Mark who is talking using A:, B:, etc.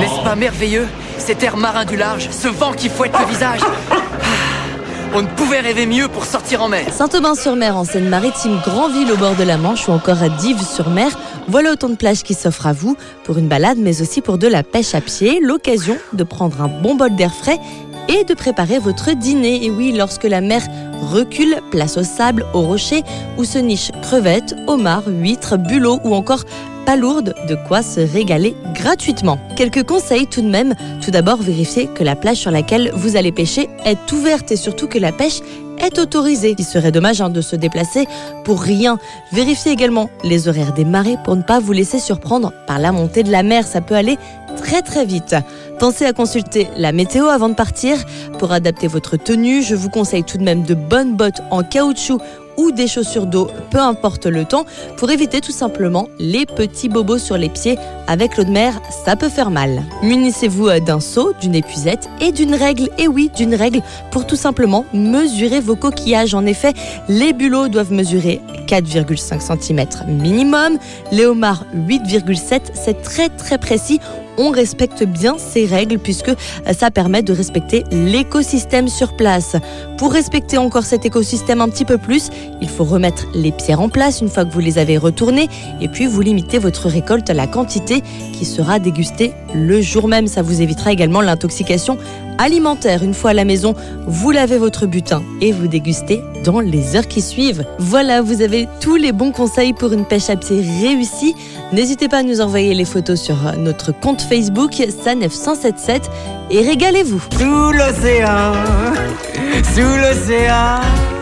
A: N'est-ce pas merveilleux? Cet air marin du large, ce vent qui fouette le visage. Ah, on ne pouvait rêver mieux pour sortir en mer.
B: Saint-Aubin-sur-Mer, en Seine-Maritime, Grandville au bord de la Manche ou encore à Dives-sur-Mer. Voilà autant de plages qui s'offrent à vous pour une balade, mais aussi pour de la pêche à pied. L'occasion de prendre un bon bol d'air frais et de préparer votre dîner. Et oui, lorsque la mer recule, place au sable, aux rochers, où se nichent crevettes, homards, huîtres, bulots ou encore lourde, de quoi se régaler gratuitement. Quelques conseils tout de même. Tout d'abord, vérifiez que la plage sur laquelle vous allez pêcher est ouverte et surtout que la pêche est autorisée. Il serait dommage hein, de se déplacer pour rien. Vérifiez également les horaires des marées pour ne pas vous laisser surprendre par la montée de la mer. Ça peut aller très très vite. Pensez à consulter la météo avant de partir. Pour adapter votre tenue, je vous conseille tout de même de bonnes bottes en caoutchouc ou des chaussures d'eau, peu importe le temps, pour éviter tout simplement les petits bobos sur les pieds. Avec l'eau de mer, ça peut faire mal. Munissez-vous euh, d'un seau, d'une épuisette et d'une règle. Et oui, d'une règle pour tout simplement mesurer vos coquillages. En effet, les bulots doivent mesurer 4,5 cm minimum, les homards 8,7. C'est très très précis on respecte bien ces règles puisque ça permet de respecter l'écosystème sur place. Pour respecter encore cet écosystème un petit peu plus, il faut remettre les pierres en place une fois que vous les avez retournées et puis vous limitez votre récolte à la quantité qui sera dégustée le jour même. Ça vous évitera également l'intoxication alimentaire. Une fois à la maison, vous lavez votre butin et vous dégustez dans les heures qui suivent. Voilà, vous avez tous les bons conseils pour une pêche à pied réussie. N'hésitez pas à nous envoyer les photos sur notre compte Facebook SANEF177 et régalez-vous.
A: Sous l'océan, sous l'océan.